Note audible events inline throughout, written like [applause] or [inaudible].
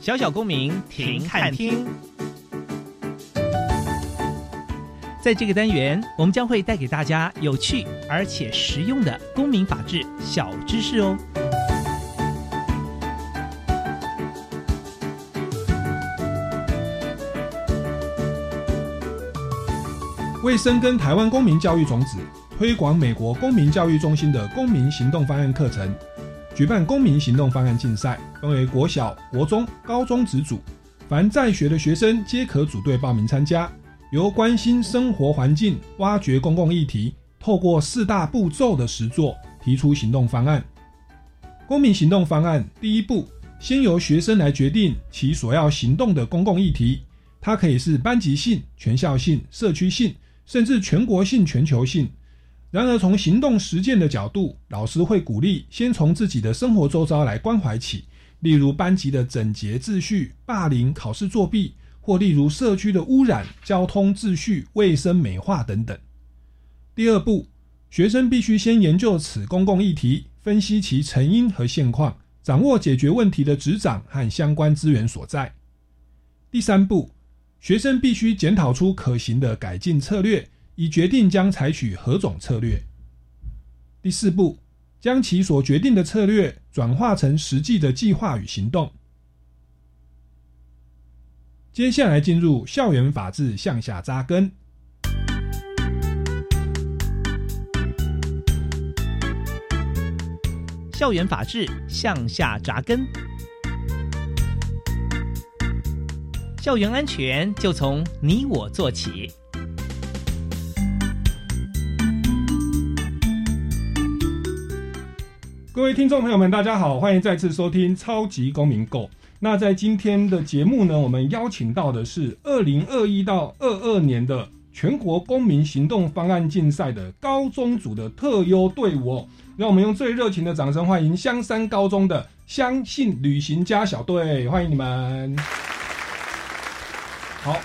小小公民停看听，在这个单元，我们将会带给大家有趣而且实用的公民法治小知识哦。为深耕台湾公民教育种子，推广美国公民教育中心的公民行动方案课程。举办公民行动方案竞赛，分为国小、国中、高中子组，凡在学的学生皆可组队报名参加。由关心生活环境、挖掘公共议题，透过四大步骤的实作，提出行动方案。公民行动方案第一步，先由学生来决定其所要行动的公共议题，它可以是班级性、全校性、社区性，甚至全国性、全球性。然而，从行动实践的角度，老师会鼓励先从自己的生活周遭来关怀起，例如班级的整洁秩序、霸凌、考试作弊，或例如社区的污染、交通秩序、卫生美化等等。第二步，学生必须先研究此公共议题，分析其成因和现况，掌握解决问题的执掌和相关资源所在。第三步，学生必须检讨出可行的改进策略。以决定将采取何种策略。第四步，将其所决定的策略转化成实际的计划与行动。接下来进入校园法治向下扎根。校园法治向下扎根，校园安全就从你我做起。各位听众朋友们，大家好，欢迎再次收听《超级公民购》。那在今天的节目呢，我们邀请到的是二零二一到二二年的全国公民行动方案竞赛的高中组的特优队伍哦。让我们用最热情的掌声欢迎香山高中的相信旅行家小队，欢迎你们。好，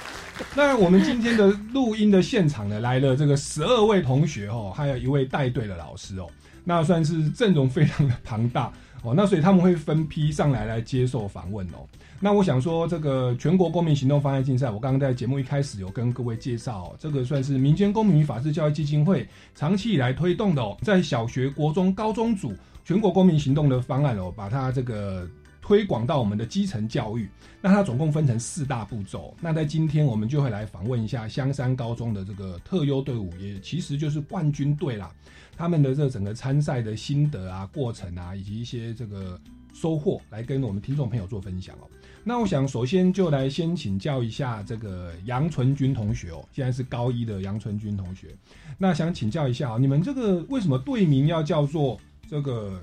那我们今天的录音的现场呢，来了这个十二位同学哦，还有一位带队的老师哦。那算是阵容非常的庞大 [laughs] 哦，那所以他们会分批上来来接受访问哦。那我想说，这个全国公民行动方案竞赛，我刚刚在节目一开始有跟各位介绍，这个算是民间公民与法治教育基金会长期以来推动的哦，在小学、国中、高中组全国公民行动的方案哦，把它这个推广到我们的基层教育。那它总共分成四大步骤。那在今天我们就会来访问一下香山高中的这个特优队伍，也其实就是冠军队啦。他们的这整个参赛的心得啊、过程啊，以及一些这个收获，来跟我们听众朋友做分享哦。那我想首先就来先请教一下这个杨纯军同学哦，现在是高一的杨纯军同学。那想请教一下啊，你们这个为什么队名要叫做这个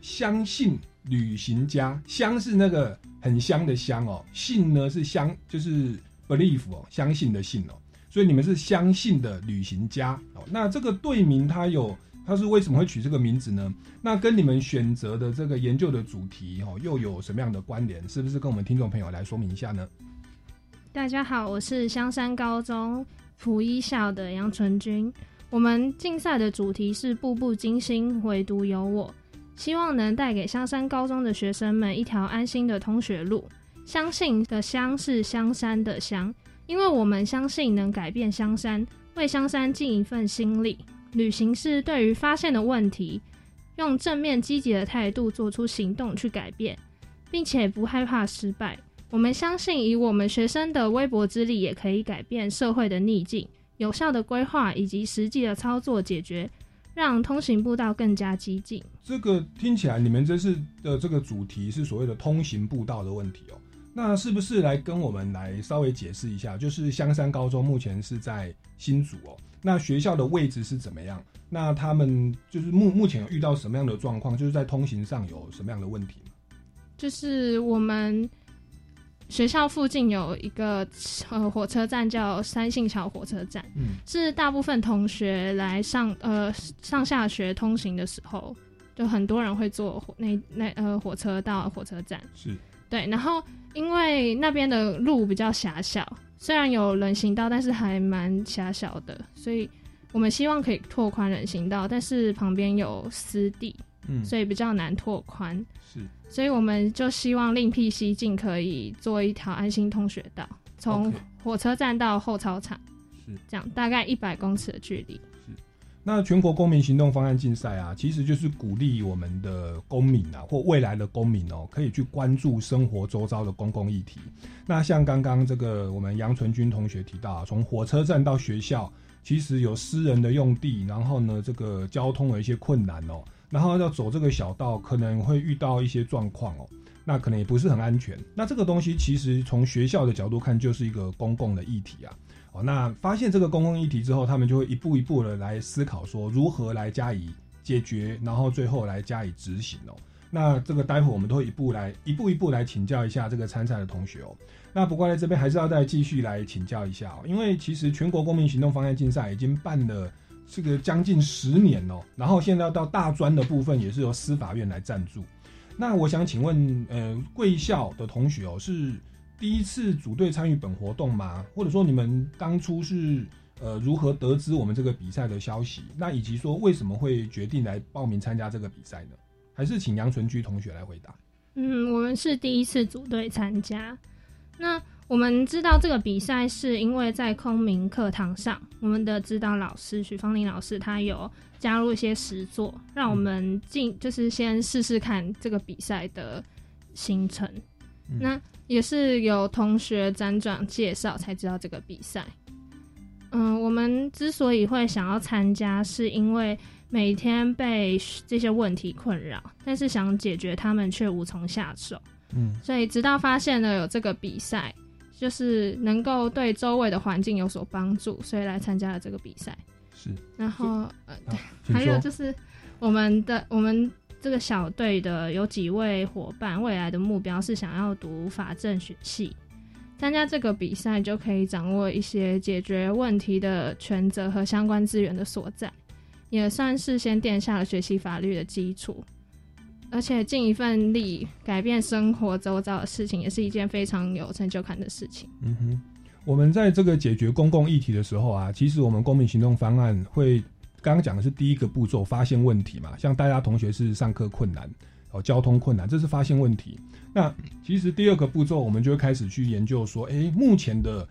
相信旅行家？相是那个很香的香哦，信呢是相就是 believe 哦，相信的信哦。所以你们是相信的旅行家哦。那这个队名它有。他是为什么会取这个名字呢？那跟你们选择的这个研究的主题哦，又有什么样的关联？是不是跟我们听众朋友来说明一下呢？大家好，我是香山高中辅一校的杨纯君。我们竞赛的主题是“步步惊心，唯独有我”，希望能带给香山高中的学生们一条安心的通学路。相信的“相”是香山的“香”，因为我们相信能改变香山，为香山尽一份心力。旅行是对于发现的问题，用正面积极的态度做出行动去改变，并且不害怕失败。我们相信，以我们学生的微薄之力，也可以改变社会的逆境。有效的规划以及实际的操作，解决让通行步道更加激进。这个听起来，你们这次的这个主题是所谓的通行步道的问题哦。那是不是来跟我们来稍微解释一下？就是香山高中目前是在新竹哦，那学校的位置是怎么样？那他们就是目目前有遇到什么样的状况？就是在通行上有什么样的问题？就是我们。学校附近有一个呃火车站，叫三信桥火车站，嗯，是大部分同学来上呃上下学通行的时候，就很多人会坐火那那呃火车到火车站，是对，然后因为那边的路比较狭小，虽然有人行道，但是还蛮狭小的，所以我们希望可以拓宽人行道，但是旁边有湿地，嗯，所以比较难拓宽，是。所以我们就希望另辟蹊径，可以做一条安心通学道，从火车站到后操场，是这样，大概一百公尺的距离。那全国公民行动方案竞赛啊，其实就是鼓励我们的公民啊，或未来的公民哦，可以去关注生活周遭的公共议题。那像刚刚这个我们杨纯君同学提到，啊从火车站到学校，其实有私人的用地，然后呢，这个交通有一些困难哦。然后要走这个小道，可能会遇到一些状况哦，那可能也不是很安全。那这个东西其实从学校的角度看，就是一个公共的议题啊。哦，那发现这个公共议题之后，他们就会一步一步的来思考说如何来加以解决，然后最后来加以执行哦。那这个待会我们都会一步来一步一步来请教一下这个参赛的同学哦。那不过在这边还是要再继续来请教一下哦，因为其实全国公民行动方案竞赛已经办了。这个将近十年哦，然后现在到大专的部分也是由司法院来赞助。那我想请问，呃，贵校的同学哦，是第一次组队参与本活动吗？或者说你们当初是呃如何得知我们这个比赛的消息？那以及说为什么会决定来报名参加这个比赛呢？还是请杨纯居同学来回答？嗯，我们是第一次组队参加。那我们知道这个比赛是因为在空明课堂上，我们的指导老师许芳林老师他有加入一些实作，让我们进就是先试试看这个比赛的行程。那也是有同学辗转介绍才知道这个比赛。嗯，我们之所以会想要参加，是因为每天被这些问题困扰，但是想解决他们却无从下手。嗯，所以直到发现了有这个比赛。就是能够对周围的环境有所帮助，所以来参加了这个比赛。是，然后呃，对，还有就是我们的我们这个小队的有几位伙伴，未来的目标是想要读法政学系。参加这个比赛就可以掌握一些解决问题的权责和相关资源的所在，也算是先垫下了学习法律的基础。而且尽一份力改变生活周遭的事情，也是一件非常有成就感的事情。嗯哼，我们在这个解决公共议题的时候啊，其实我们公民行动方案会刚刚讲的是第一个步骤，发现问题嘛。像大家同学是上课困难哦，交通困难，这是发现问题。那其实第二个步骤，我们就会开始去研究说，哎，目前的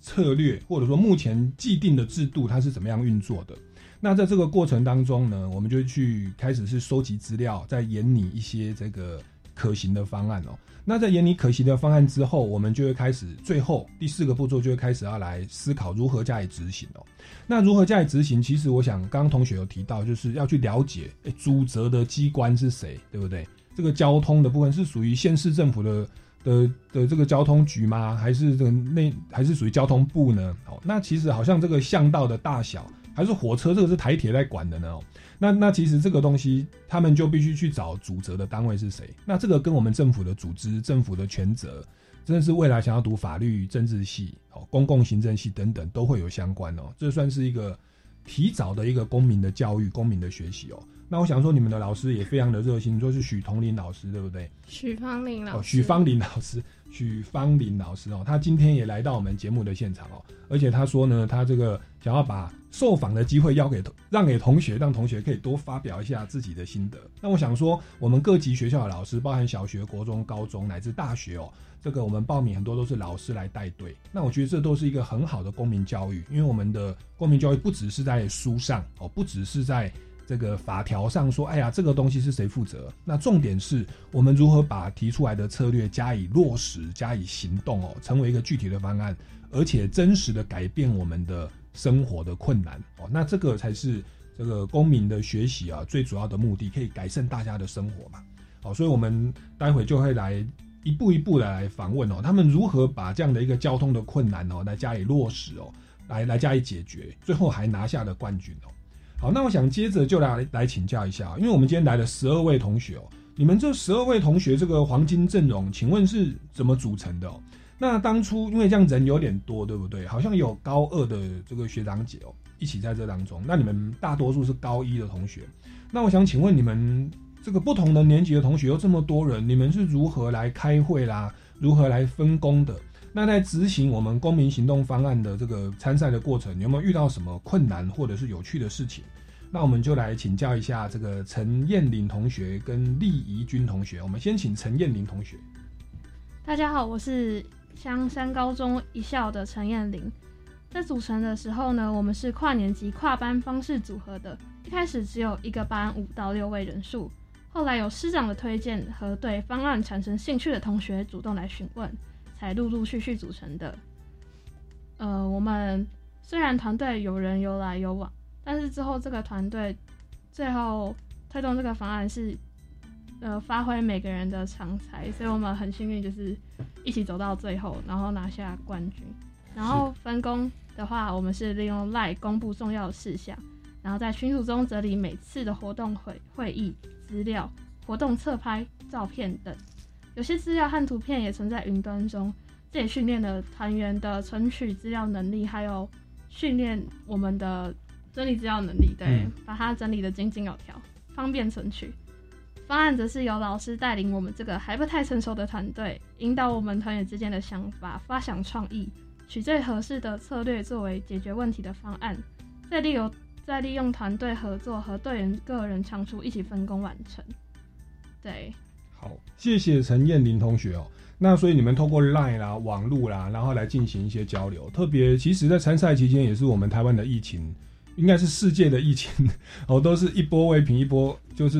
策略或者说目前既定的制度，它是怎么样运作的？那在这个过程当中呢，我们就去开始是收集资料，在研拟一些这个可行的方案哦。那在研拟可行的方案之后，我们就会开始最后第四个步骤就会开始要来思考如何加以执行哦。那如何加以执行？其实我想刚刚同学有提到，就是要去了解诶主责的机关是谁，对不对？这个交通的部分是属于县市政府的的的这个交通局吗？还是这个内还是属于交通部呢？哦，那其实好像这个巷道的大小。还是火车，这个是台铁在管的呢。那那其实这个东西，他们就必须去找主责的单位是谁。那这个跟我们政府的组织、政府的权责，真的是未来想要读法律、政治系、哦公共行政系等等，都会有相关哦。这算是一个提早的一个公民的教育、公民的学习哦。那我想说，你们的老师也非常的热心，说是许同林老师，对不对？许芳林老师，许芳林老师，许芳林老师哦，他今天也来到我们节目的现场哦，而且他说呢，他这个想要把受访的机会要给让给同学，让同学可以多发表一下自己的心得。那我想说，我们各级学校的老师，包含小学、国中、高中乃至大学哦，这个我们报名很多都是老师来带队。那我觉得这都是一个很好的公民教育，因为我们的公民教育不只是在书上哦，不只是在。这个法条上说，哎呀，这个东西是谁负责？那重点是我们如何把提出来的策略加以落实、加以行动哦，成为一个具体的方案，而且真实的改变我们的生活的困难哦。那这个才是这个公民的学习啊最主要的目的，可以改善大家的生活嘛。好，所以我们待会就会来一步一步的来访问哦，他们如何把这样的一个交通的困难哦来加以落实哦，来来加以解决，最后还拿下了冠军哦。好，那我想接着就来来请教一下，因为我们今天来了十二位同学哦，你们这十二位同学这个黄金阵容，请问是怎么组成的？那当初因为这样人有点多，对不对？好像有高二的这个学长姐哦，一起在这当中。那你们大多数是高一的同学，那我想请问你们这个不同的年级的同学又这么多人，你们是如何来开会啦？如何来分工的？那在执行我们公民行动方案的这个参赛的过程，有没有遇到什么困难或者是有趣的事情？那我们就来请教一下这个陈燕玲同学跟厉怡君同学。我们先请陈燕玲同学。大家好，我是香山高中一校的陈燕玲。在组成的时候呢，我们是跨年级跨班方式组合的。一开始只有一个班五到六位人数，后来有师长的推荐和对方案产生兴趣的同学主动来询问。才陆陆续续组成的。呃，我们虽然团队有人有来有往，但是之后这个团队最后推动这个方案是，呃，发挥每个人的长才，所以我们很幸运，就是一起走到最后，然后拿下冠军。然后分工的话，我们是利用 Line 公布重要的事项，然后在群组中整理每次的活动会会议资料、活动侧拍照片等。有些资料和图片也存在云端中，这也训练了团员的存取资料能力，还有训练我们的整理资料能力。对，把它整理的井井有条，方便存取。方案则是由老师带领我们这个还不太成熟的团队，引导我们团员之间的想法，发想创意，取最合适的策略作为解决问题的方案，再利用再利用团队合作和队员个人长处一起分工完成。对。好，谢谢陈燕玲同学哦。那所以你们透过 Line 啦、网络啦，然后来进行一些交流。特别，其实，在参赛期间，也是我们台湾的疫情，应该是世界的疫情 [laughs] 哦，都是一波未平一波，就是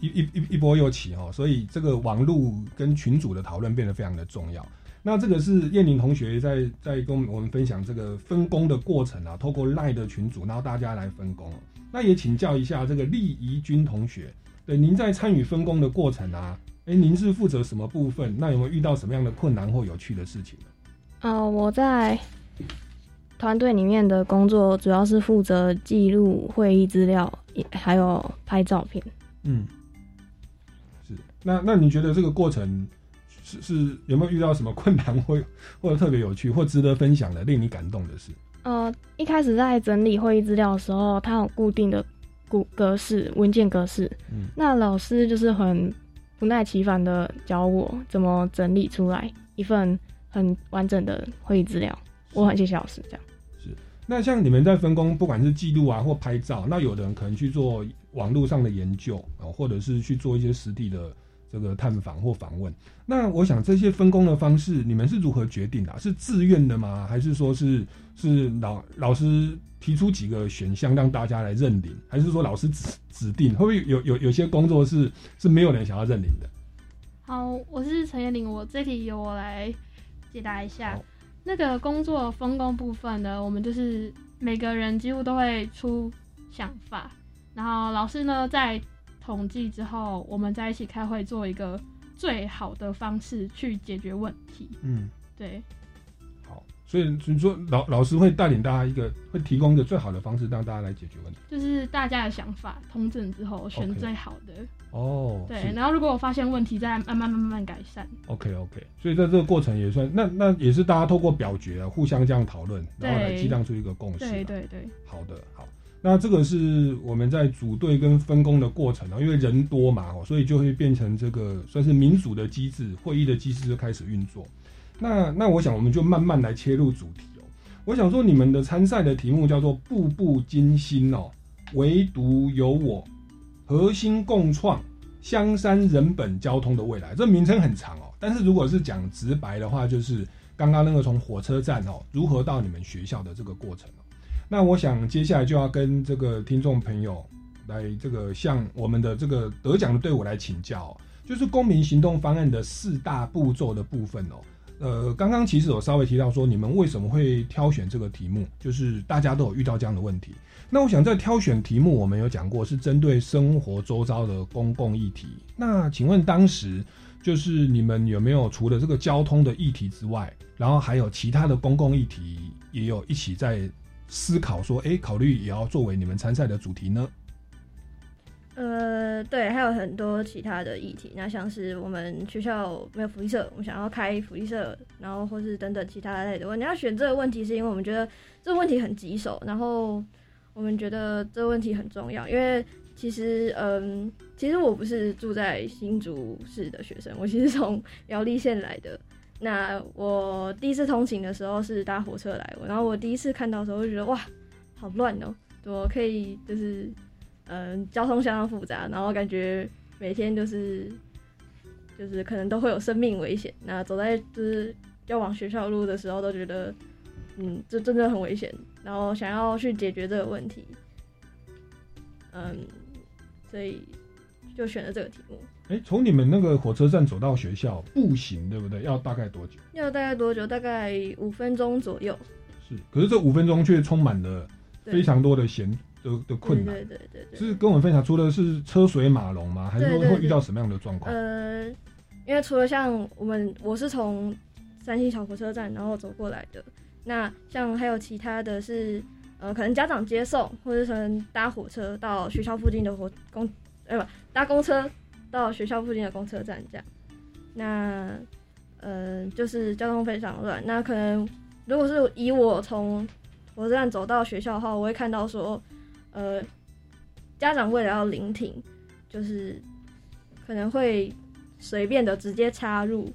一一一一波又起哦。所以，这个网络跟群主的讨论变得非常的重要。那这个是燕玲同学在在跟我们分享这个分工的过程啊，透过 Line 的群组，然后大家来分工。那也请教一下这个厉怡君同学，对您在参与分工的过程啊。哎，您是负责什么部分？那有没有遇到什么样的困难或有趣的事情呢？呃，我在团队里面的工作主要是负责记录会议资料，也还有拍照片。嗯，是。那那你觉得这个过程是是有没有遇到什么困难或或者特别有趣或值得分享的、令你感动的事？呃，一开始在整理会议资料的时候，它有固定的固格式文件格式。嗯，那老师就是很。不耐其烦的教我怎么整理出来一份很完整的会议资料，我很谢谢老师。这样是那像你们在分工，不管是记录啊或拍照，那有的人可能去做网络上的研究啊，或者是去做一些实地的这个探访或访问。那我想这些分工的方式，你们是如何决定的？是自愿的吗？还是说是是老老师？提出几个选项让大家来认领，还是说老师指指定？会不会有有有些工作是是没有人想要认领的？好，我是陈彦玲，我这题由我来解答一下。那个工作分工部分呢，我们就是每个人几乎都会出想法，然后老师呢在统计之后，我们在一起开会，做一个最好的方式去解决问题。嗯，对。所以你说老老师会带领大家一个，会提供一个最好的方式让大家来解决问题，就是大家的想法通证之后选最好的哦。对，然后如果我发现问题，再慢慢慢慢改善。OK OK，所以在这个过程也算那那也是大家透过表决啊，互相这样讨论，然后来激荡出一个共识。对对对，好的好，那这个是我们在组队跟分工的过程啊，因为人多嘛，所以就会变成这个算是民主的机制，会议的机制就开始运作。那那我想我们就慢慢来切入主题哦。我想说，你们的参赛的题目叫做“步步惊心”哦，唯独有我，核心共创香山人本交通的未来。这名称很长哦，但是如果是讲直白的话，就是刚刚那个从火车站哦，如何到你们学校的这个过程哦。那我想接下来就要跟这个听众朋友来这个向我们的这个得奖的队伍来请教哦，就是公民行动方案的四大步骤的部分哦。呃，刚刚其实有稍微提到说，你们为什么会挑选这个题目，就是大家都有遇到这样的问题。那我想在挑选题目，我们有讲过是针对生活周遭的公共议题。那请问当时就是你们有没有除了这个交通的议题之外，然后还有其他的公共议题也有一起在思考说，哎，考虑也要作为你们参赛的主题呢？呃，对，还有很多其他的议题，那像是我们学校没有福利社，我们想要开福利社，然后或是等等其他类的问题。要选这个问题，是因为我们觉得这个问题很棘手，然后我们觉得这个问题很重要。因为其实，嗯，其实我不是住在新竹市的学生，我其实从苗栗县来的。那我第一次通勤的时候是搭火车来，然后我第一次看到的时候就觉得哇，好乱哦，我可以就是。嗯，交通相当复杂，然后感觉每天就是，就是可能都会有生命危险。那走在就是要往学校路的时候，都觉得，嗯，这真的很危险。然后想要去解决这个问题，嗯，所以就选了这个题目。哎，从你们那个火车站走到学校步行，对不对？要大概多久？要大概多久？大概五分钟左右。是，可是这五分钟却充满了非常多的闲。的的困难，对对对对，是跟我们分享，除了是车水马龙吗？还是说会遇到什么样的状况？呃，因为除了像我们，我是从三星小火车站然后走过来的，那像还有其他的是，呃，可能家长接送，或者可能搭火车到学校附近的火公，呃不，搭公车到学校附近的公车站这样。那，呃，就是交通非常乱。那可能如果是以我从火车站走到学校的话，我会看到说。呃，家长为了要聆听，就是可能会随便的直接插入，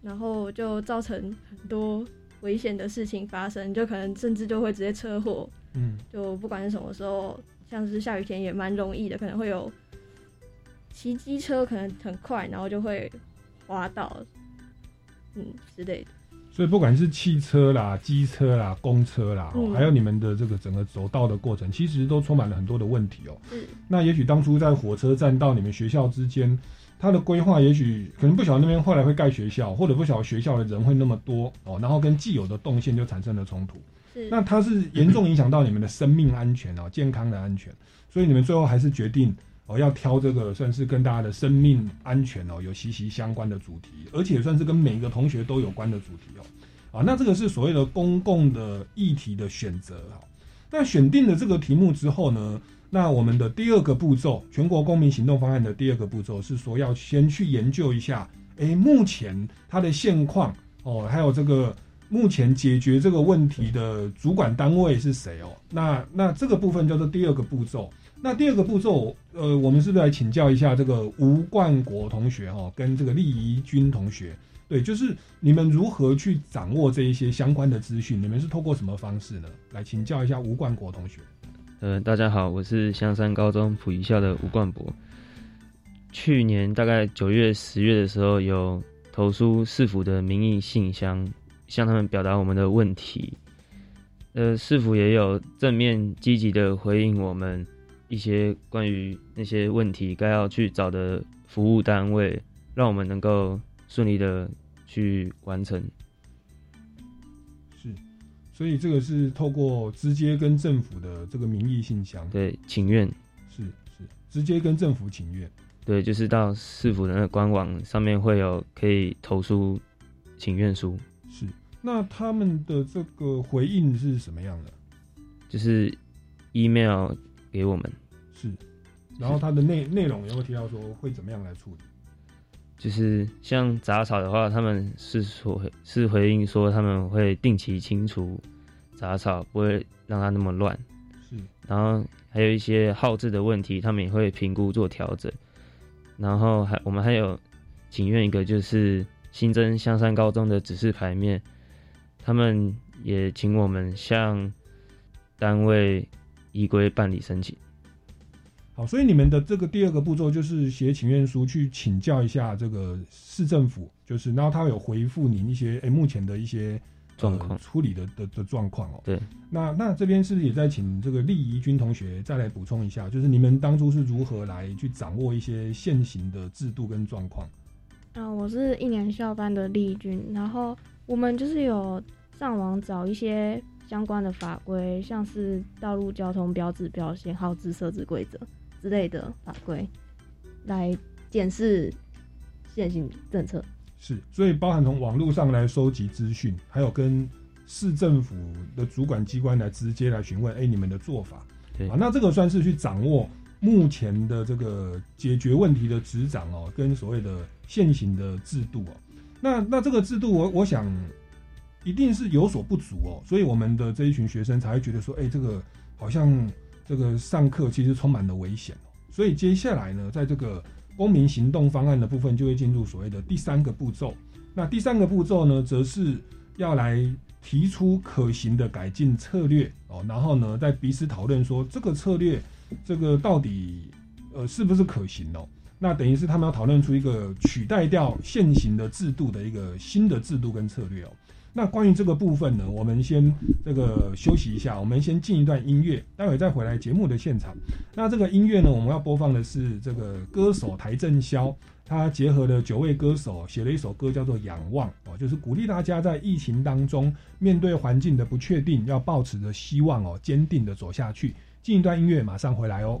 然后就造成很多危险的事情发生，就可能甚至就会直接车祸。嗯，就不管是什么时候，像是下雨天也蛮容易的，可能会有骑机车可能很快，然后就会滑倒，嗯之类的。所以不管是汽车啦、机车啦、公车啦，还有你们的这个整个走道的过程，其实都充满了很多的问题哦。嗯，那也许当初在火车站到你们学校之间，它的规划也许可能不晓得那边后来会盖学校，或者不晓得学校的人会那么多哦，然后跟既有的动线就产生了冲突。是，那它是严重影响到你们的生命安全哦、健康的安全，所以你们最后还是决定。哦，要挑这个算是跟大家的生命安全哦有息息相关的主题，而且算是跟每一个同学都有关的主题哦。啊，那这个是所谓的公共的议题的选择哈。那选定了这个题目之后呢，那我们的第二个步骤，全国公民行动方案的第二个步骤是说要先去研究一下，哎，目前它的现况哦，还有这个目前解决这个问题的主管单位是谁哦。那那这个部分叫做第二个步骤。那第二个步骤，呃，我们是不是来请教一下这个吴冠国同学哈，跟这个厉怡君同学，对，就是你们如何去掌握这一些相关的资讯？你们是透过什么方式呢？来请教一下吴冠国同学。呃，大家好，我是香山高中普一校的吴冠博。去年大概九月、十月的时候，有投书市府的民意信箱，向他们表达我们的问题。呃，市府也有正面积极的回应我们。一些关于那些问题该要去找的服务单位，让我们能够顺利的去完成。是，所以这个是透过直接跟政府的这个民意信箱，对，请愿，是是，直接跟政府请愿，对，就是到市府的那个官网上面会有可以投诉请愿书。是，那他们的这个回应是什么样的？就是 email。给我们是，然后它的内内容也会提到说会怎么样来处理？就是像杂草的话，他们是说是回应说他们会定期清除杂草，不会让它那么乱。是，然后还有一些耗资的问题，他们也会评估做调整。然后还我们还有请愿一个就是新增香山高中的指示牌面，他们也请我们向单位依规办理申请。好，所以你们的这个第二个步骤就是写请愿书去请教一下这个市政府，就是然后他有回复你一些诶目前的一些状况处理的的的状况哦。对，那那这边是不是也在请这个利怡君同学再来补充一下，就是你们当初是如何来去掌握一些现行的制度跟状况？啊，我是一年校班的丽君，然后我们就是有上网找一些相关的法规，像是道路交通标志标线号志设置规则之类的法规，来检视现行政策。是，所以包含从网络上来收集资讯，还有跟市政府的主管机关来直接来询问，哎，你们的做法，对啊，那这个算是去掌握目前的这个解决问题的执掌哦，跟所谓的现行的制度哦。那那这个制度我我想一定是有所不足哦，所以我们的这一群学生才会觉得说，哎，这个好像这个上课其实充满了危险哦。所以接下来呢，在这个公民行动方案的部分，就会进入所谓的第三个步骤。那第三个步骤呢，则是要来提出可行的改进策略哦，然后呢，再彼此讨论说这个策略，这个到底呃是不是可行哦？那等于是他们要讨论出一个取代掉现行的制度的一个新的制度跟策略哦。那关于这个部分呢，我们先这个休息一下，我们先进一段音乐，待会再回来节目的现场。那这个音乐呢，我们要播放的是这个歌手邰正宵，他结合了九位歌手写了一首歌，叫做《仰望》哦，就是鼓励大家在疫情当中面对环境的不确定，要抱持着希望哦，坚定的走下去。进一段音乐，马上回来哦。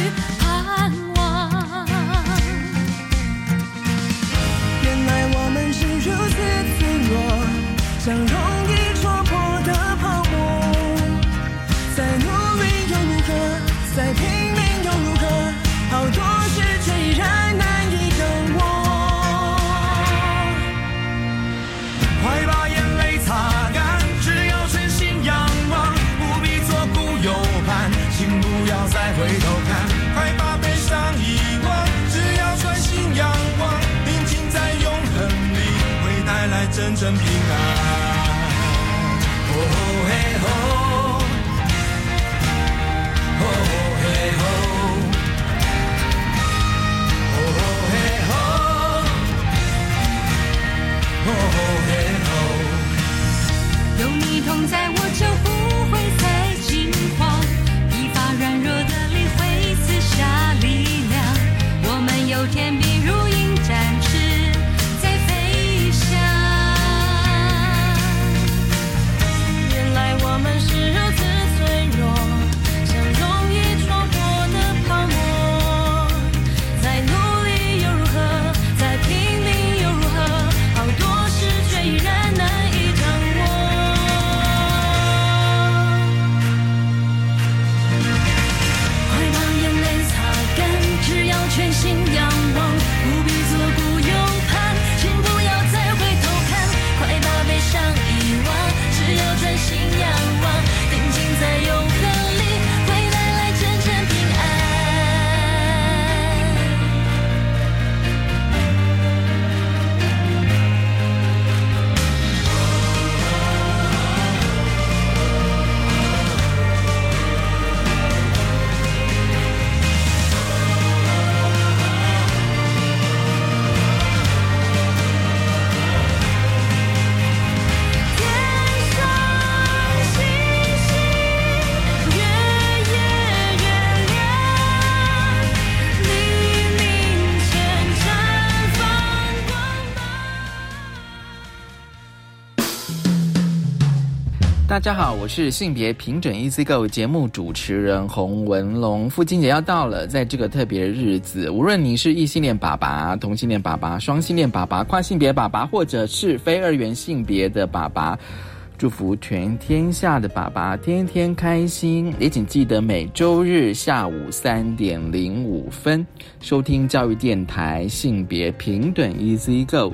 像你同家好，我是性别平准 Easy Go 节目主持人洪文龙。父亲节要到了，在这个特别的日子，无论你是异性恋爸爸、同性恋爸爸、双性恋爸爸、跨性别爸爸，或者是非二元性别的爸爸，祝福全天下的爸爸天天开心。也请记得每周日下午三点零五分收听教育电台性别平等 Easy Go。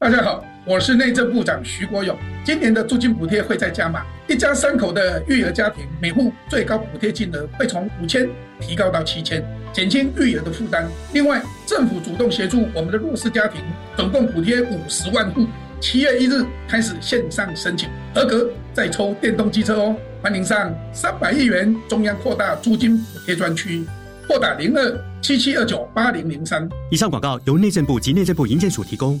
大家好，我是内政部长徐国勇。今年的租金补贴会再加码，一家三口的育儿家庭，每户最高补贴金额会从五千提高到七千，减轻育儿的负担。另外，政府主动协助我们的弱势家庭，总共补贴五十万户。七月一日开始线上申请，合格再抽电动机车哦。欢迎上三百亿元中央扩大租金补贴专区，拨打零二七七二九八零零三。以上广告由内政部及内政部营建署提供。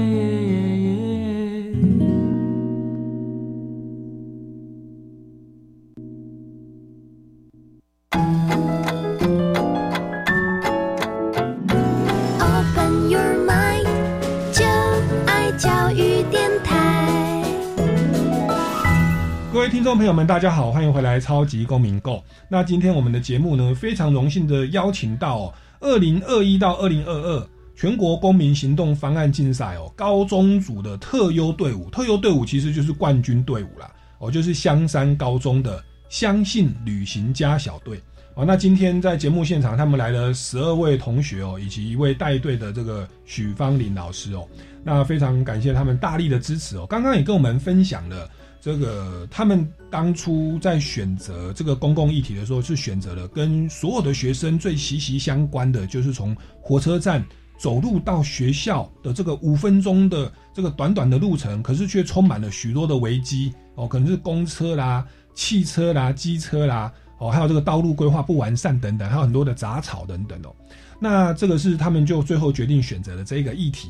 听众朋友们，大家好，欢迎回来《超级公民购》。那今天我们的节目呢，非常荣幸的邀请到二零二一到二零二二全国公民行动方案竞赛哦，高中组的特优队伍，特优队伍其实就是冠军队伍啦，哦，就是香山高中的相信旅行家小队。哦，那今天在节目现场，他们来了十二位同学哦，以及一位带队的这个许芳林老师哦。那非常感谢他们大力的支持哦。刚刚也跟我们分享了这个，他们当初在选择这个公共议题的时候，是选择了跟所有的学生最息息相关的，就是从火车站走路到学校的这个五分钟的这个短短的路程，可是却充满了许多的危机哦，可能是公车啦、汽车啦、机车啦。哦，还有这个道路规划不完善等等，还有很多的杂草等等哦。那这个是他们就最后决定选择了这个议题。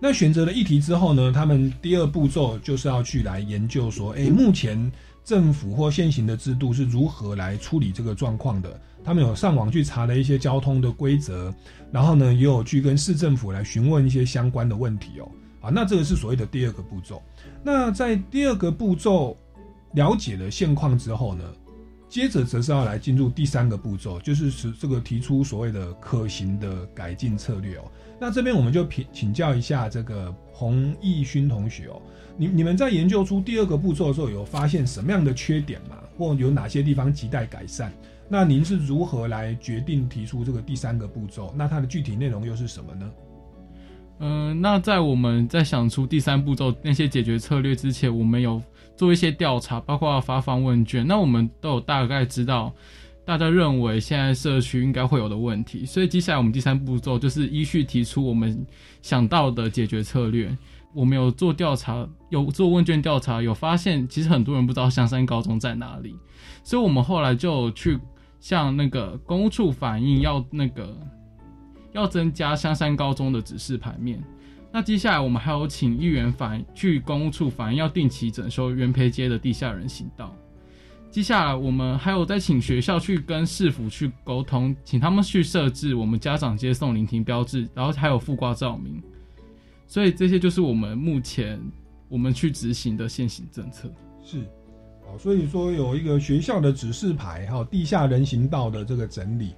那选择了议题之后呢，他们第二步骤就是要去来研究说，诶，目前政府或现行的制度是如何来处理这个状况的。他们有上网去查了一些交通的规则，然后呢，也有去跟市政府来询问一些相关的问题哦。啊，那这个是所谓的第二个步骤。那在第二个步骤了解了现况之后呢？接着则是要来进入第三个步骤，就是是这个提出所谓的可行的改进策略哦。那这边我们就请请教一下这个洪义勋同学哦，你你们在研究出第二个步骤的时候，有发现什么样的缺点吗？或有哪些地方亟待改善？那您是如何来决定提出这个第三个步骤？那它的具体内容又是什么呢？嗯，那在我们在想出第三步骤那些解决策略之前，我们有做一些调查，包括发放问卷。那我们都有大概知道大家认为现在社区应该会有的问题，所以接下来我们第三步骤就是依序提出我们想到的解决策略。我们有做调查，有做问卷调查，有发现其实很多人不知道香山高中在哪里，所以我们后来就去向那个公务处反映，要那个。要增加香山高中的指示牌面，那接下来我们还有请议员反去公务处反映，要定期整修元培街的地下人行道。接下来我们还有再请学校去跟市府去沟通，请他们去设置我们家长接送临停标志，然后还有附挂照明。所以这些就是我们目前我们去执行的现行政策。是，哦，所以说有一个学校的指示牌，还有地下人行道的这个整理，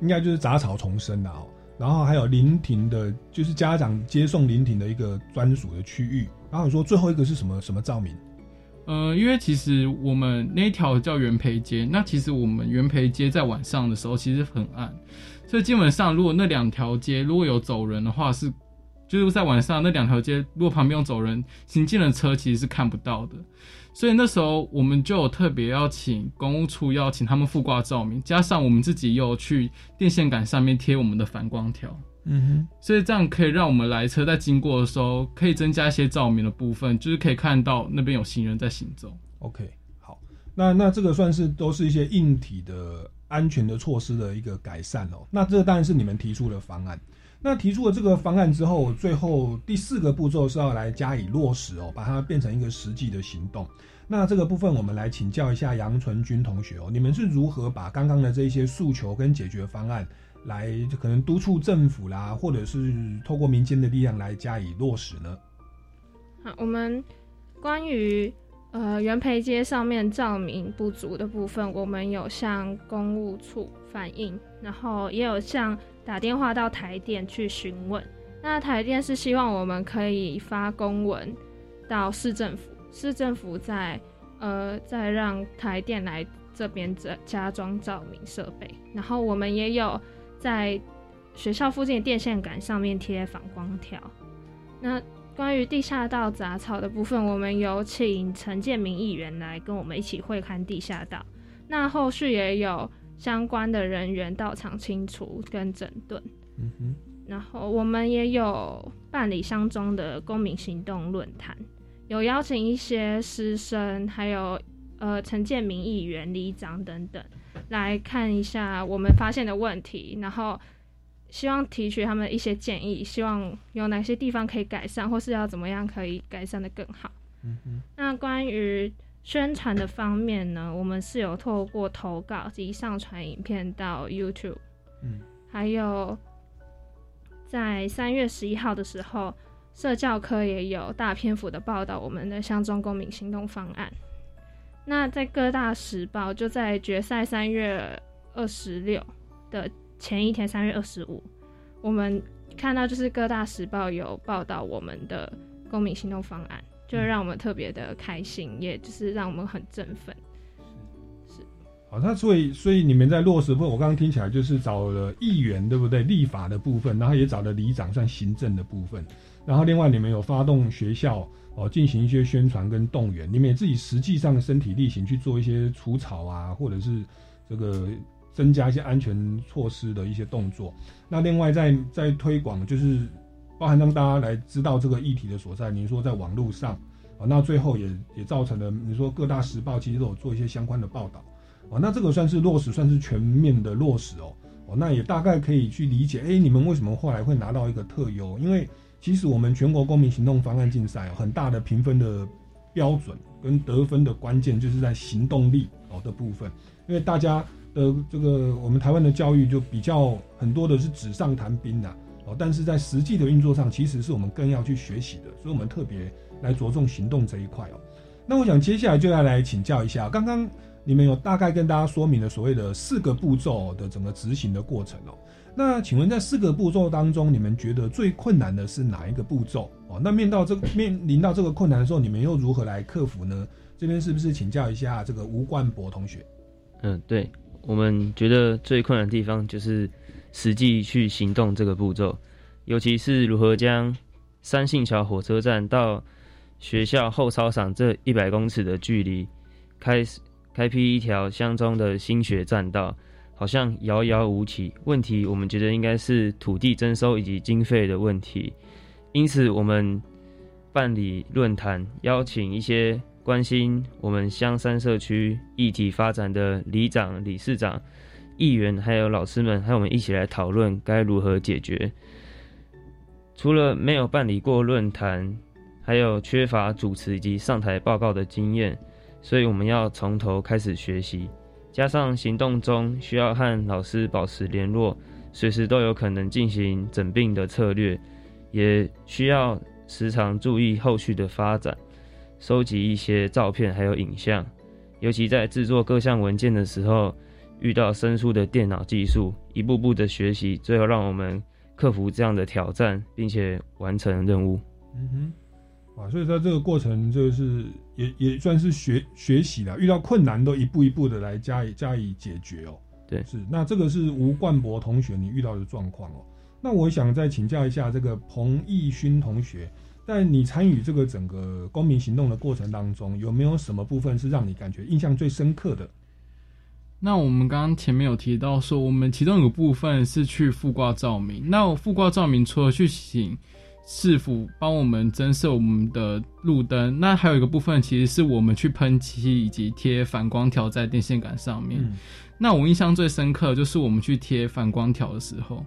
应该就是杂草丛生的哦。然后还有临停的，就是家长接送临停的一个专属的区域。然后说最后一个是什么什么照明？呃，因为其实我们那条叫元培街，那其实我们元培街在晚上的时候其实很暗，所以基本上如果那两条街如果有走人的话，是就是在晚上那两条街如果旁边有走人行进的车，其实是看不到的。所以那时候我们就有特别邀请公务处邀请他们附挂照明，加上我们自己又去电线杆上面贴我们的反光条。嗯哼，所以这样可以让我们来车在经过的时候，可以增加一些照明的部分，就是可以看到那边有行人在行走。OK，好，那那这个算是都是一些硬体的安全的措施的一个改善哦。那这当然是你们提出的方案。那提出了这个方案之后，最后第四个步骤是要来加以落实哦，把它变成一个实际的行动。那这个部分我们来请教一下杨纯君同学哦，你们是如何把刚刚的这一些诉求跟解决方案，来可能督促政府啦，或者是透过民间的力量来加以落实呢？好，我们关于呃元培街上面照明不足的部分，我们有向公务处反映，然后也有向打电话到台电去询问。那台电是希望我们可以发公文到市政府，市政府再呃再让台电来这边加加装照明设备，然后我们也有在学校附近的电线杆上面贴反光条。那关于地下道杂草的部分，我们有请陈建明议员来跟我们一起会看地下道。那后续也有相关的人员到场清除跟整顿。嗯哼，然后我们也有办理相中的公民行动论坛，有邀请一些师生，还有呃陈建明议员、里长等等来看一下我们发现的问题，然后希望提取他们一些建议，希望有哪些地方可以改善，或是要怎么样可以改善的更好。嗯哼，那关于宣传的方面呢，我们是有透过投稿及上传影片到 YouTube，嗯，还有在三月十一号的时候，社教科也有大篇幅的报道我们的乡中公民行动方案。那在各大时报就在决赛三月二十六的前一天，三月二十五，我们看到就是各大时报有报道我们的公民行动方案，就让我们特别的开心，也就是让我们很振奋。是好，那所以所以你们在落实部分，我刚刚听起来就是找了议员，对不对？立法的部分，然后也找了里长，算行政的部分。然后另外你们有发动学校哦，进行一些宣传跟动员，你们也自己实际上身体力行去做一些除草啊，或者是这个增加一些安全措施的一些动作。那另外在在推广，就是包含让大家来知道这个议题的所在。您说在网络上哦，那最后也也造成了你说各大时报其实都有做一些相关的报道。哦，那这个算是落实，算是全面的落实哦。哦，那也大概可以去理解，哎，你们为什么后来会拿到一个特优？因为其实我们全国公民行动方案竞赛、哦、很大的评分的标准跟得分的关键就是在行动力哦的部分。因为大家的这个我们台湾的教育就比较很多的是纸上谈兵呐、哦，但是在实际的运作上，其实是我们更要去学习的，所以我们特别来着重行动这一块哦。那我想接下来就要来请教一下，刚刚。你们有大概跟大家说明了所谓的四个步骤的整个执行的过程哦。那请问在四个步骤当中，你们觉得最困难的是哪一个步骤哦？那面到这个 [laughs] 面临到这个困难的时候，你们又如何来克服呢？这边是不是请教一下这个吴冠博同学？嗯，对，我们觉得最困难的地方就是实际去行动这个步骤，尤其是如何将三信桥火车站到学校后操场这一百公尺的距离开始。开辟一条乡中的新学栈道，好像遥遥无期。问题我们觉得应该是土地征收以及经费的问题，因此我们办理论坛，邀请一些关心我们香山社区议题发展的里长、理事长、议员，还有老师们，和我们一起来讨论该如何解决。除了没有办理过论坛，还有缺乏主持以及上台报告的经验。所以我们要从头开始学习，加上行动中需要和老师保持联络，随时都有可能进行诊病的策略，也需要时常注意后续的发展，收集一些照片还有影像，尤其在制作各项文件的时候，遇到生疏的电脑技术，一步步的学习，最后让我们克服这样的挑战，并且完成任务。嗯哼。啊，所以在这个过程就是也也算是学学习了，遇到困难都一步一步的来加以加以解决哦。对，是那这个是吴冠博同学你遇到的状况哦。那我想再请教一下这个彭义勋同学，在你参与这个整个公民行动的过程当中，有没有什么部分是让你感觉印象最深刻的？那我们刚刚前面有提到说，我们其中有个部分是去复挂照明。那复挂照明除了去请市府帮我们增设我们的路灯，那还有一个部分其实是我们去喷漆以及贴反光条在电线杆上面。那我印象最深刻就是我们去贴反光条的时候，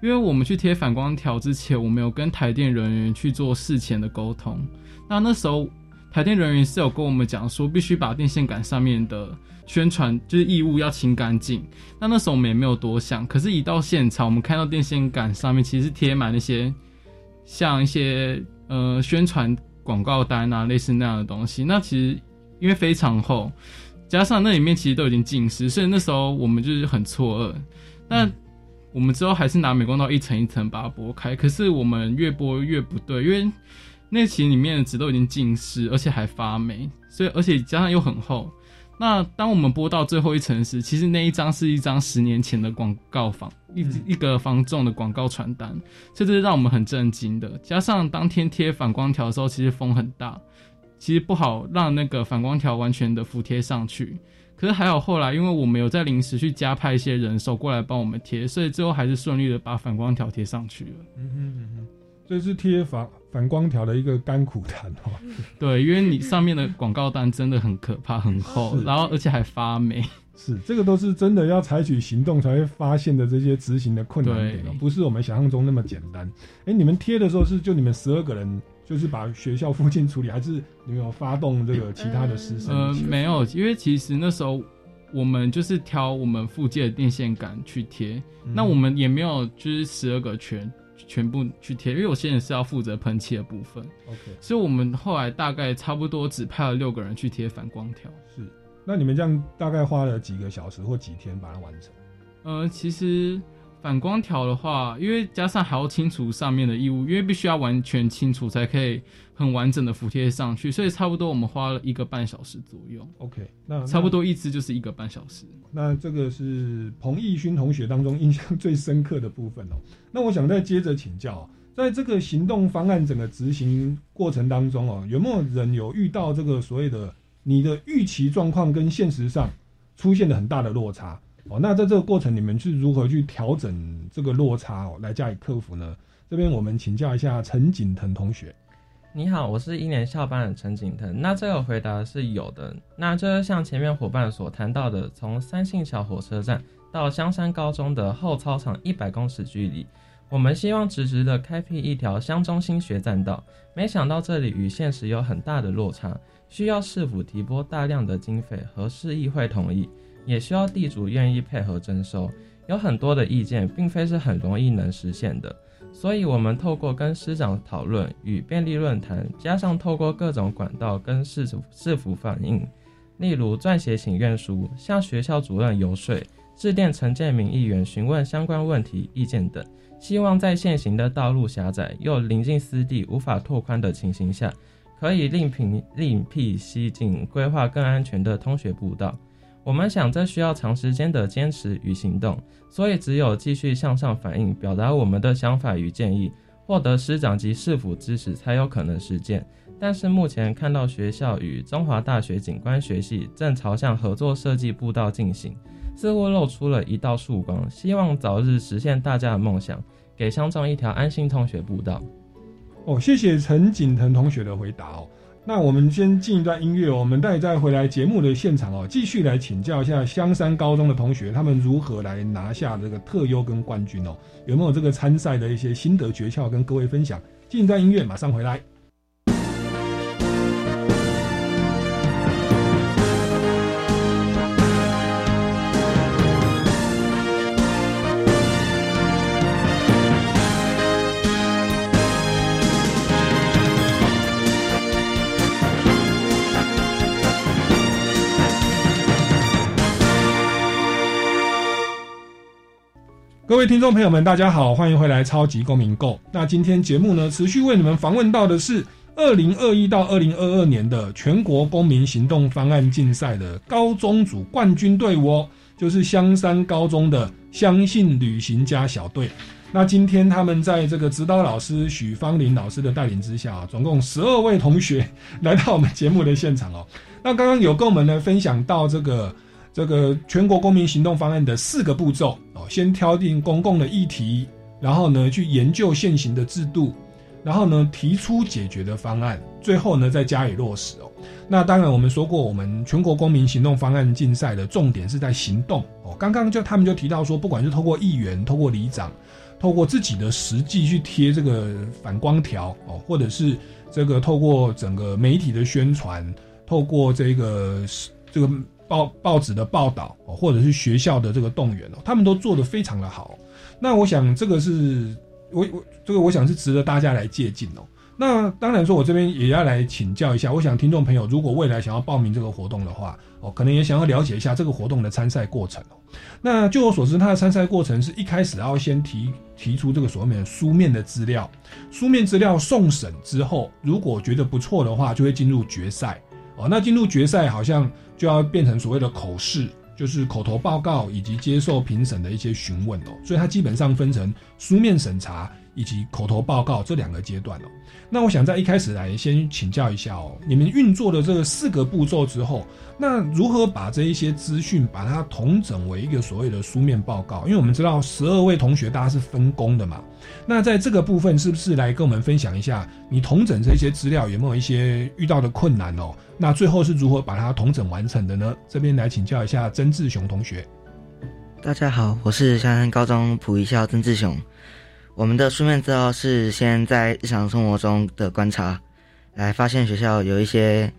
因为我们去贴反光条之前，我们有跟台电人员去做事前的沟通。那那时候台电人员是有跟我们讲说，必须把电线杆上面的宣传就是异物要清干净。那那时候我们也没有多想，可是，一到现场，我们看到电线杆上面其实贴满那些像一些呃宣传广告单啊，类似那样的东西。那其实因为非常厚，加上那里面其实都已经浸湿，所以那时候我们就是很错愕。那我们之后还是拿美工刀一层一层把它剥开，可是我们越剥越不对，因为那其实里面的纸都已经浸湿，而且还发霉，所以而且加上又很厚。那当我们播到最后一层时，其实那一张是一张十年前的广告房一一个房仲的广告传单，这是让我们很震惊的。加上当天贴反光条的时候，其实风很大，其实不好让那个反光条完全的服贴上去。可是还好后来，因为我们有在临时去加派一些人手过来帮我们贴，所以最后还是顺利的把反光条贴上去了。嗯哼嗯哼，这是贴反反光条的一个甘苦谈哦。[laughs] 对，因为你上面的广告单真的很可怕，很厚，然后而且还发霉。是，这个都是真的要采取行动才会发现的这些执行的困难点哦，不是我们想象中那么简单。哎，你们贴的时候是就你们十二个人，就是把学校附近处理，还是你们有发动这个其他的师生？呃，没有，因为其实那时候我们就是挑我们附近的电线杆去贴，那我们也没有就是十二个全全部去贴，因为有些人是要负责喷漆的部分。OK，所以我们后来大概差不多只派了六个人去贴反光条。是，那你们这样大概花了几个小时或几天把它完成？呃，其实反光条的话，因为加上还要清除上面的异物，因为必须要完全清除才可以很完整的服贴上去，所以差不多我们花了一个半小时左右。OK，那差不多一支就是一个半小时。那这个是彭义勋同学当中印象最深刻的部分哦。那我想再接着请教，在这个行动方案整个执行过程当中哦，有没有人有遇到这个所谓的你的预期状况跟现实上出现了很大的落差哦？那在这个过程，你们是如何去调整这个落差哦，来加以克服呢？这边我们请教一下陈景腾同学。你好，我是一年校班的陈景腾。那这个回答是有的。那就是像前面伙伴所谈到的，从三信小火车站到香山高中的后操场一百公尺距离，我们希望直直的开辟一条乡中心学栈道。没想到这里与现实有很大的落差，需要市府提拨大量的经费和市议会同意，也需要地主愿意配合征收。有很多的意见，并非是很容易能实现的。所以，我们透过跟师长讨论与便利论坛，加上透过各种管道跟市府市府反映，例如撰写请愿书、向学校主任游说、致电陈建明议员询问相关问题意见等，希望在现行的道路狭窄又临近私地无法拓宽的情形下，可以另辟另辟蹊径，规划更安全的通学步道。我们想，这需要长时间的坚持与行动，所以只有继续向上反映，表达我们的想法与建议，获得师长及市府支持，才有可能实践。但是目前看到学校与中华大学景观学系正朝向合作设计步道进行，似乎露出了一道曙光，希望早日实现大家的梦想，给乡中一条安心通学步道。哦，谢谢陈景腾同学的回答哦。那我们先进一段音乐，我们待再回来节目的现场哦，继续来请教一下香山高中的同学，他们如何来拿下这个特优跟冠军哦？有没有这个参赛的一些心得诀窍跟各位分享？进一段音乐，马上回来。各位听众朋友们，大家好，欢迎回来《超级公民购》。那今天节目呢，持续为你们访问到的是二零二一到二零二二年的全国公民行动方案竞赛的高中组冠军队伍哦，就是香山高中的相信旅行家小队。那今天他们在这个指导老师许芳林老师的带领之下、啊，总共十二位同学来到我们节目的现场哦。那刚刚有跟我们呢分享到这个这个全国公民行动方案的四个步骤哦，先挑定公共的议题，然后呢去研究现行的制度，然后呢提出解决的方案，最后呢再加以落实哦。那当然我们说过，我们全国公民行动方案竞赛的重点是在行动哦。刚刚就他们就提到说，不管是透过议员、透过里长。透过自己的实际去贴这个反光条哦，或者是这个透过整个媒体的宣传，透过这个这个报报纸的报道，或者是学校的这个动员哦，他们都做得非常的好。那我想这个是我我这个我想是值得大家来借鉴哦。那当然说，我这边也要来请教一下。我想听众朋友如果未来想要报名这个活动的话，哦，可能也想要了解一下这个活动的参赛过程哦。那据我所知，它的参赛过程是一开始要先提提出这个所谓的书面的资料，书面资料送审之后，如果觉得不错的话，就会进入决赛哦。那进入决赛好像就要变成所谓的口试，就是口头报告以及接受评审的一些询问哦。所以它基本上分成书面审查以及口头报告这两个阶段哦。那我想在一开始来先请教一下哦，你们运作的这个四个步骤之后，那如何把这一些资讯把它统整为一个所谓的书面报告？因为我们知道十二位同学大家是分工的嘛，那在这个部分是不是来跟我们分享一下，你统整这些资料有没有一些遇到的困难哦？那最后是如何把它统整完成的呢？这边来请教一下曾志雄同学。大家好，我是香山高中普一校曾志雄。我们的书面资料是先在日常生活中的观察，来发现学校有一些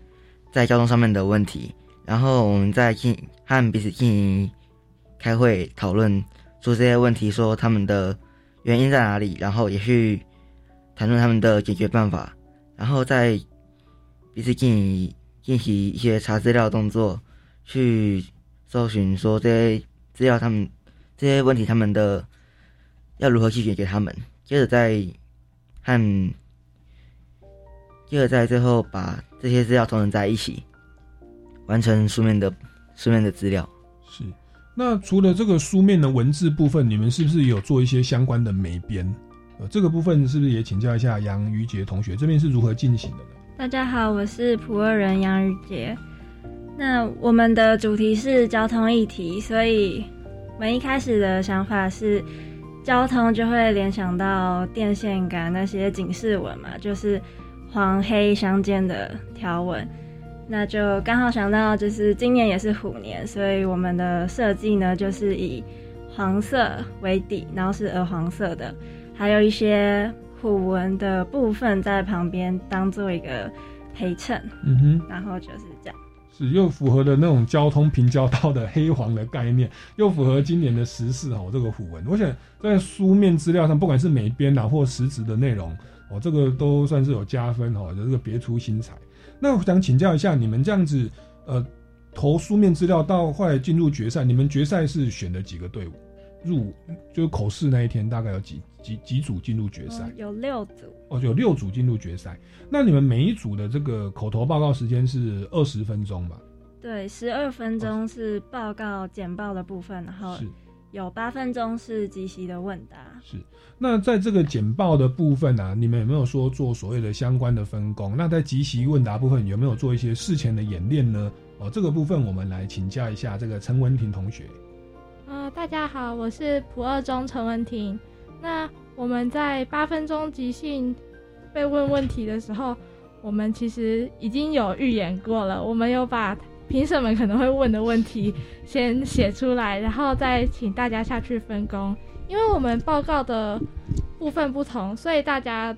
在交通上面的问题，然后我们再进和彼此进行开会讨论出这些问题，说他们的原因在哪里，然后也去谈论他们的解决办法，然后再彼此进行进行一些查资料动作，去搜寻说这些资料他们这些问题他们的。要如何去解决他们？接着再和，接着在最后把这些资料统整在一起，完成书面的书面的资料。那除了这个书面的文字部分，你们是不是有做一些相关的美编？呃，这个部分是不是也请教一下杨于杰同学这边是如何进行的呢？大家好，我是普二人杨于杰。那我们的主题是交通议题，所以我们一开始的想法是。交通就会联想到电线杆那些警示文嘛，就是黄黑相间的条纹，那就刚好想到，就是今年也是虎年，所以我们的设计呢，就是以黄色为底，然后是鹅黄色的，还有一些虎纹的部分在旁边当做一个陪衬，嗯哼，然后就是这样。是又符合了那种交通平交道的黑黄的概念，又符合今年的时事哦。这个虎纹，我想在书面资料上，不管是美编啊或实质的内容哦，这个都算是有加分哦，这个别出心裁。那我想请教一下，你们这样子呃投书面资料到后来进入决赛，你们决赛是选了几个队伍？入就是口试那一天，大概有几几几组进入决赛？有六组哦，有六组进入决赛。那你们每一组的这个口头报告时间是二十分钟吧？对，十二分钟是报告简报的部分，然后有八分钟是即席的问答。是。那在这个简报的部分呢，你们有没有说做所谓的相关的分工？那在即席问答部分有没有做一些事前的演练呢？哦，这个部分我们来请教一下这个陈文婷同学。呃，大家好，我是普二中陈文婷。那我们在八分钟即兴被问问题的时候，我们其实已经有预演过了。我们有把评审们可能会问的问题先写出来，然后再请大家下去分工。因为我们报告的部分不同，所以大家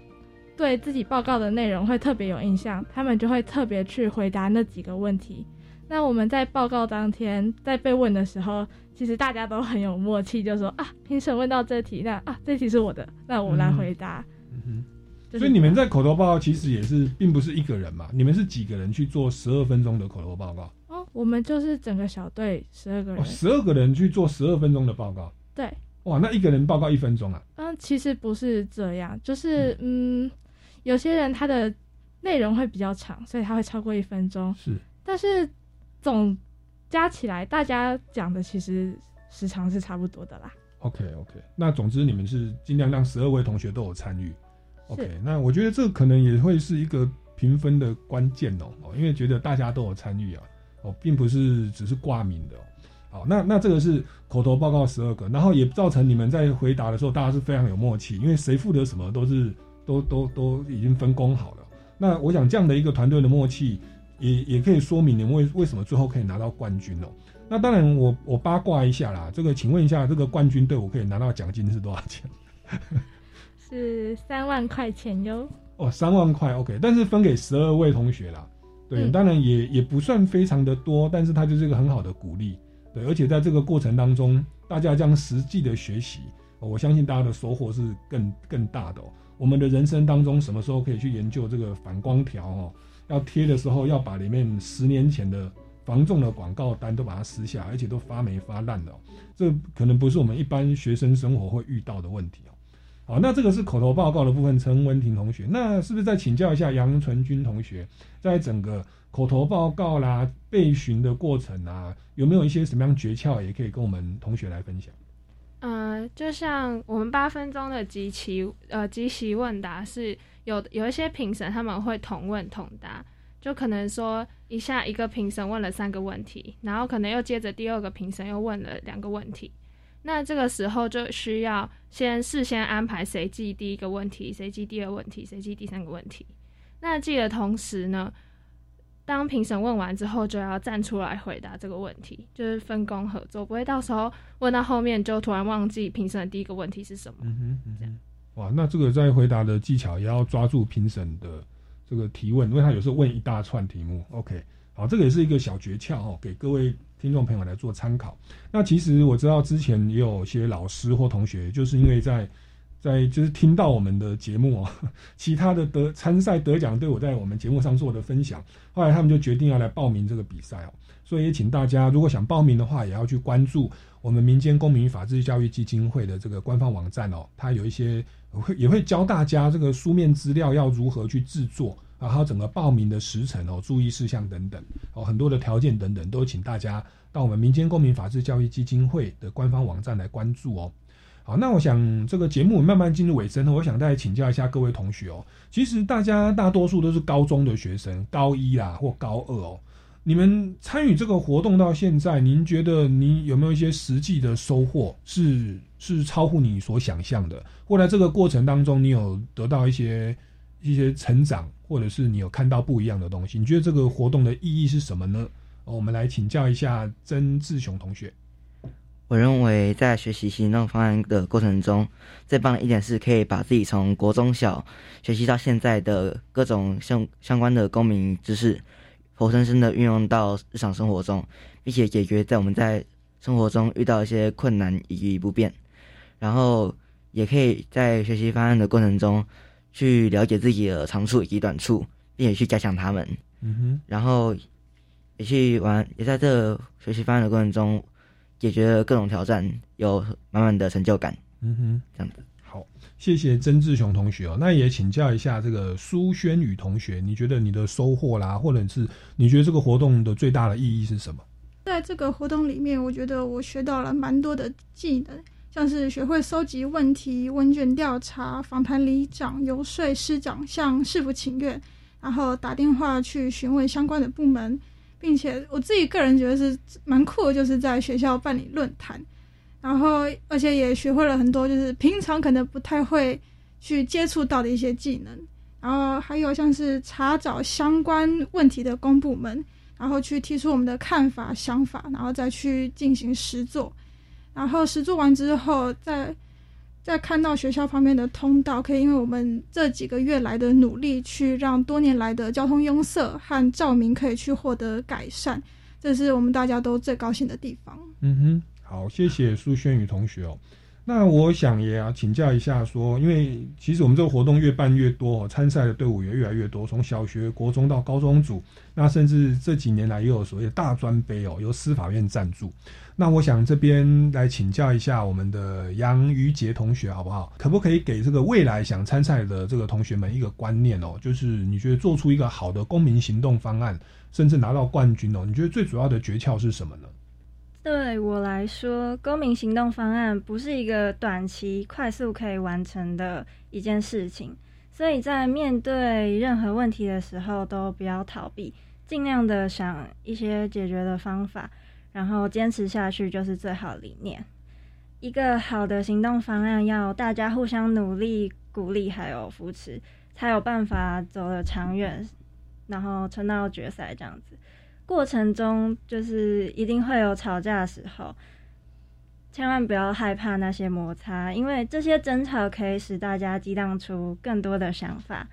对自己报告的内容会特别有印象，他们就会特别去回答那几个问题。那我们在报告当天在被问的时候，其实大家都很有默契，就说啊，评审问到这题，那啊，这题是我的，那我来回答。嗯哼。所以你们在口头报告其实也是并不是一个人嘛？你们是几个人去做十二分钟的口头报告？哦，我们就是整个小队十二个人，十二个人去做十二分钟的报告。对。哇，那一个人报告一分钟啊？嗯，其实不是这样，就是嗯，有些人他的内容会比较长，所以他会超过一分钟。是，但是总加起来，大家讲的其实时长是差不多的啦。OK OK，那总之你们是尽量让十二位同学都有参与。OK，那我觉得这可能也会是一个评分的关键哦，哦，因为觉得大家都有参与啊，哦，并不是只是挂名的哦。好，那那这个是口头报告十二个，然后也造成你们在回答的时候，大家是非常有默契，因为谁负责什么都是都都都已经分工好了。那我想这样的一个团队的默契，也也可以说明你们为为什么最后可以拿到冠军哦。那当然我，我八卦一下啦，这个请问一下，这个冠军队伍可以拿到奖金是多少钱？[laughs] 是三万块钱哟。哦，三万块，OK，但是分给十二位同学啦。对，嗯当然也也不算非常的多，但是它就是一个很好的鼓励。对，而且在这个过程当中，大家这样实际的学习，哦我相信大家的收获是更更大的哦。我们的人生当中，什么时候可以去研究这个反光条哦？要贴的时候，要把里面十年前的防重的广告单都把它撕下来，而且都发霉发烂的、哦，这可能不是我们一般学生生活会遇到的问题哦。好，那这个是口头报告的部分，陈文婷同学，那是不是再请教一下杨纯君同学，在整个口头报告啦、备询的过程啊，有没有一些什么样诀窍，也可以跟我们同学来分享？呃，就像我们八分钟的集齐呃集齐问答是有有一些评审他们会同问同答，就可能说一下一个评审问了三个问题，然后可能又接着第二个评审又问了两个问题，那这个时候就需要先事先安排谁记第一个问题，谁记第二个问题，谁记第三个问题。那记的同时呢，当评审问完之后，就要站出来回答这个问题，就是分工合作，不会到时候问到后面就突然忘记评审的第一个问题是什么。嗯哼，嗯哼，哇，那这个在回答的技巧也要抓住评审的这个提问，因为他有时候问一大串题目。OK，好，这个也是一个小诀窍哦，给各位听众朋友来做参考。那其实我知道之前也有些老师或同学，就是因为在在就是听到我们的节目哦，[laughs] 其他的得参赛得奖队伍在我们节目上做的分享，后来他们就决定要来报名这个比赛哦。所以也请大家如果想报名的话，也要去关注我们民间公民法治教育基金会的这个官方网站哦，它有一些会也会教大家这个书面资料要如何去制作，啊，还有整个报名的时程哦、注意事项等等哦，很多的条件等等，都请大家到我们民间公民法治教育基金会的官方网站来关注哦。好，那我想这个节目慢慢进入尾声呢，我想再请教一下各位同学哦。其实大家大多数都是高中的学生，高一啦或高二哦。你们参与这个活动到现在，您觉得您有没有一些实际的收获？是是超乎你所想象的？或者这个过程当中，你有得到一些一些成长，或者是你有看到不一样的东西？你觉得这个活动的意义是什么呢？我们来请教一下曾志雄同学。我认为在学习行动方案的过程中，最棒的一点是可以把自己从国中小学习到现在的各种相相关的公民知识，活生生的运用到日常生活中，并且解决在我们在生活中遇到一些困难以及不便，然后也可以在学习方案的过程中去了解自己的长处以及短处，并且去加强他们。嗯哼，然后也去玩，也在这学习方案的过程中解决了各种挑战，有满满的成就感。嗯哼，这样子。好，谢谢曾志雄同学哦。那也请教一下这个苏轩宇同学，你觉得你的收获啦，或者是你觉得这个活动的最大的意义是什么？在这个活动里面，我觉得我学到了蛮多的技能，像是学会收集问题、问卷调查、访谈里长、游说师长向市府请愿，然后打电话去询问相关的部门，并且我自己个人觉得是蛮酷的，就是在学校办理论坛，然后而且也学会了很多就是平常可能不太会去接触到的一些技能，然后还有像是查找相关问题的公部门。然后去提出我们的看法、想法，然后再去进行实作。然后实做完之后，再再看到学校方面的通道，可以因为我们这几个月来的努力，去让多年来的交通拥塞和照明可以去获得改善，这是我们大家都最高兴的地方。嗯哼，好，谢谢苏轩宇同学哦。那我想也要请教一下，说，因为其实我们这个活动越办越多，参赛的队伍也越来越多，从小学、国中到高中组，那甚至这几年来也有所谓的大专杯哦，由司法院赞助。那我想这边来请教一下我们的杨于杰同学好不好？可不可以给这个未来想参赛的这个同学们一个观念哦？就是你觉得做出一个好的公民行动方案，甚至拿到冠军哦，你觉得最主要的诀窍是什么呢？对我来说，公民行动方案不是一个短期快速可以完成的一件事情，所以在面对任何问题的时候，都不要逃避，尽量的想一些解决的方法，然后坚持下去就是最好理念。一个好的行动方案要大家互相努力、鼓励还有扶持，才有办法走得长远，然后撑到决赛这样子。过程中就是一定会有吵架的时候，千万不要害怕那些摩擦，因为这些争吵可以使大家激荡出更多的想法。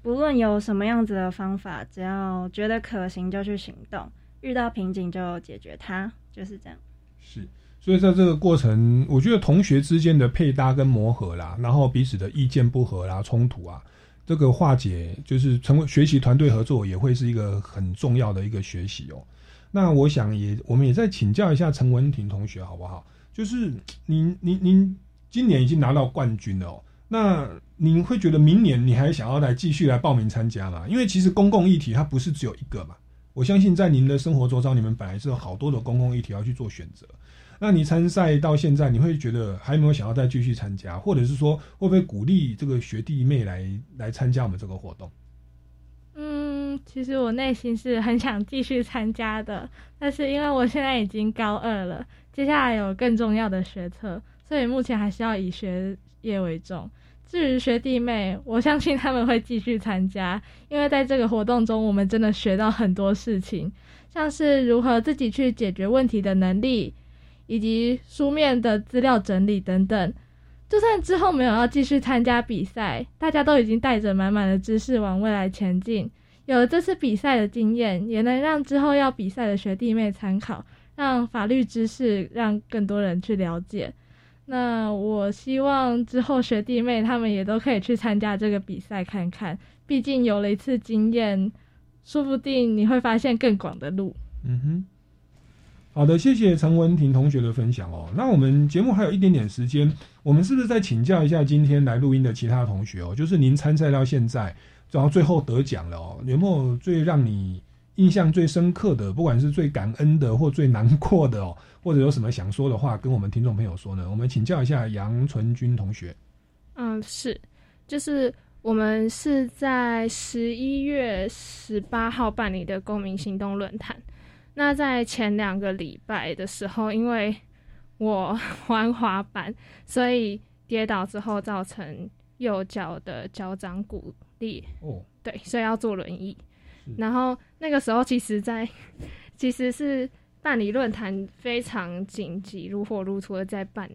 不论有什么样子的方法，只要觉得可行就去行动，遇到瓶颈就解决它，就是这样。是，所以在这个过程，我觉得同学之间的配搭跟磨合啦，然后彼此的意见不合啦、冲突啊。这个化解就是成为学习团队合作，也会是一个很重要的一个学习哦。那我想也，我们也再请教一下陈文婷同学好不好？就是您您您今年已经拿到冠军了哦，那您会觉得明年你还想要来继续来报名参加吗？因为其实公共议题它不是只有一个嘛，我相信在您的生活周遭，你们本来是有好多的公共议题要去做选择。那你参赛到现在，你会觉得还有没有想要再继续参加，或者是说会不会鼓励这个学弟妹来来参加我们这个活动？嗯，其实我内心是很想继续参加的，但是因为我现在已经高二了，接下来有更重要的学测，所以目前还是要以学业为重。至于学弟妹，我相信他们会继续参加，因为在这个活动中，我们真的学到很多事情，像是如何自己去解决问题的能力。以及书面的资料整理等等，就算之后没有要继续参加比赛，大家都已经带着满满的知识往未来前进。有了这次比赛的经验，也能让之后要比赛的学弟妹参考，让法律知识让更多人去了解。那我希望之后学弟妹他们也都可以去参加这个比赛看看，毕竟有了一次经验，说不定你会发现更广的路。嗯哼。好的，谢谢陈文婷同学的分享哦。那我们节目还有一点点时间，我们是不是再请教一下今天来录音的其他同学哦？就是您参赛到现在，然后最后得奖了哦，有没有最让你印象最深刻的，不管是最感恩的或最难过的哦，或者有什么想说的话跟我们听众朋友说呢？我们请教一下杨纯君同学。嗯，是，就是我们是在十一月十八号办理的公民行动论坛。那在前两个礼拜的时候，因为我玩滑板，所以跌倒之后造成右脚的脚掌骨裂。哦，对，所以要坐轮椅。然后那个时候，其实，在其实是办理论坛非常紧急、如火如荼的在办，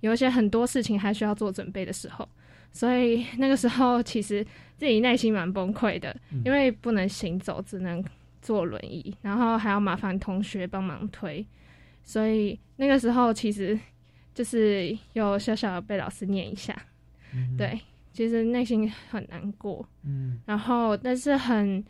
有一些很多事情还需要做准备的时候，所以那个时候其实自己内心蛮崩溃的，因为不能行走，只能。坐轮椅，然后还要麻烦同学帮忙推，所以那个时候其实就是有小小的被老师念一下，对，其实内心很难过，嗯，然后但是很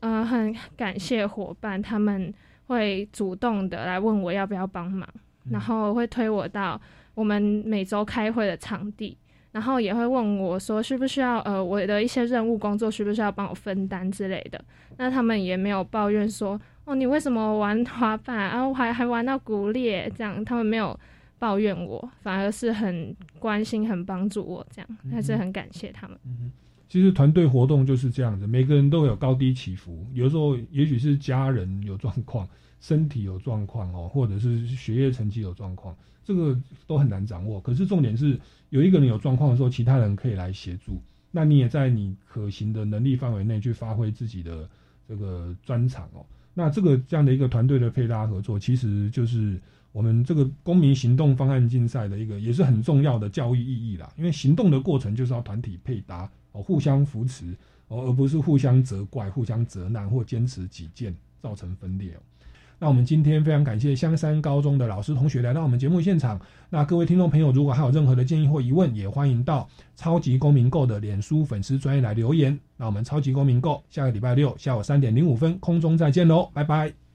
呃很感谢伙伴，他们会主动的来问我要不要帮忙，然后会推我到我们每周开会的场地。然后也会问我说，需不需要呃我的一些任务工作需不需要帮我分担之类的。那他们也没有抱怨说，哦你为什么玩滑板，然后还还玩到骨裂这样，他们没有抱怨我，反而是很关心、很帮助我这样，还是很感谢他们。嗯其实团队活动就是这样子，每个人都有高低起伏，有时候也许是家人有状况，身体有状况哦，或者是学业成绩有状况，这个都很难掌握。可是重点是。有一个人有状况的时候，其他人可以来协助。那你也在你可行的能力范围内去发挥自己的这个专长哦。那这个这样的一个团队的配搭合作，其实就是我们这个公民行动方案竞赛的一个也是很重要的教育意义啦。因为行动的过程就是要团体配搭互相扶持哦，而不是互相责怪、互相责难或坚持己见造成分裂哦。那我们今天非常感谢香山高中的老师同学来到我们节目现场。那各位听众朋友，如果还有任何的建议或疑问，也欢迎到超级公民购的脸书粉丝专业来留言。那我们超级公民购下个礼拜六下午三点零五分空中再见喽，拜拜。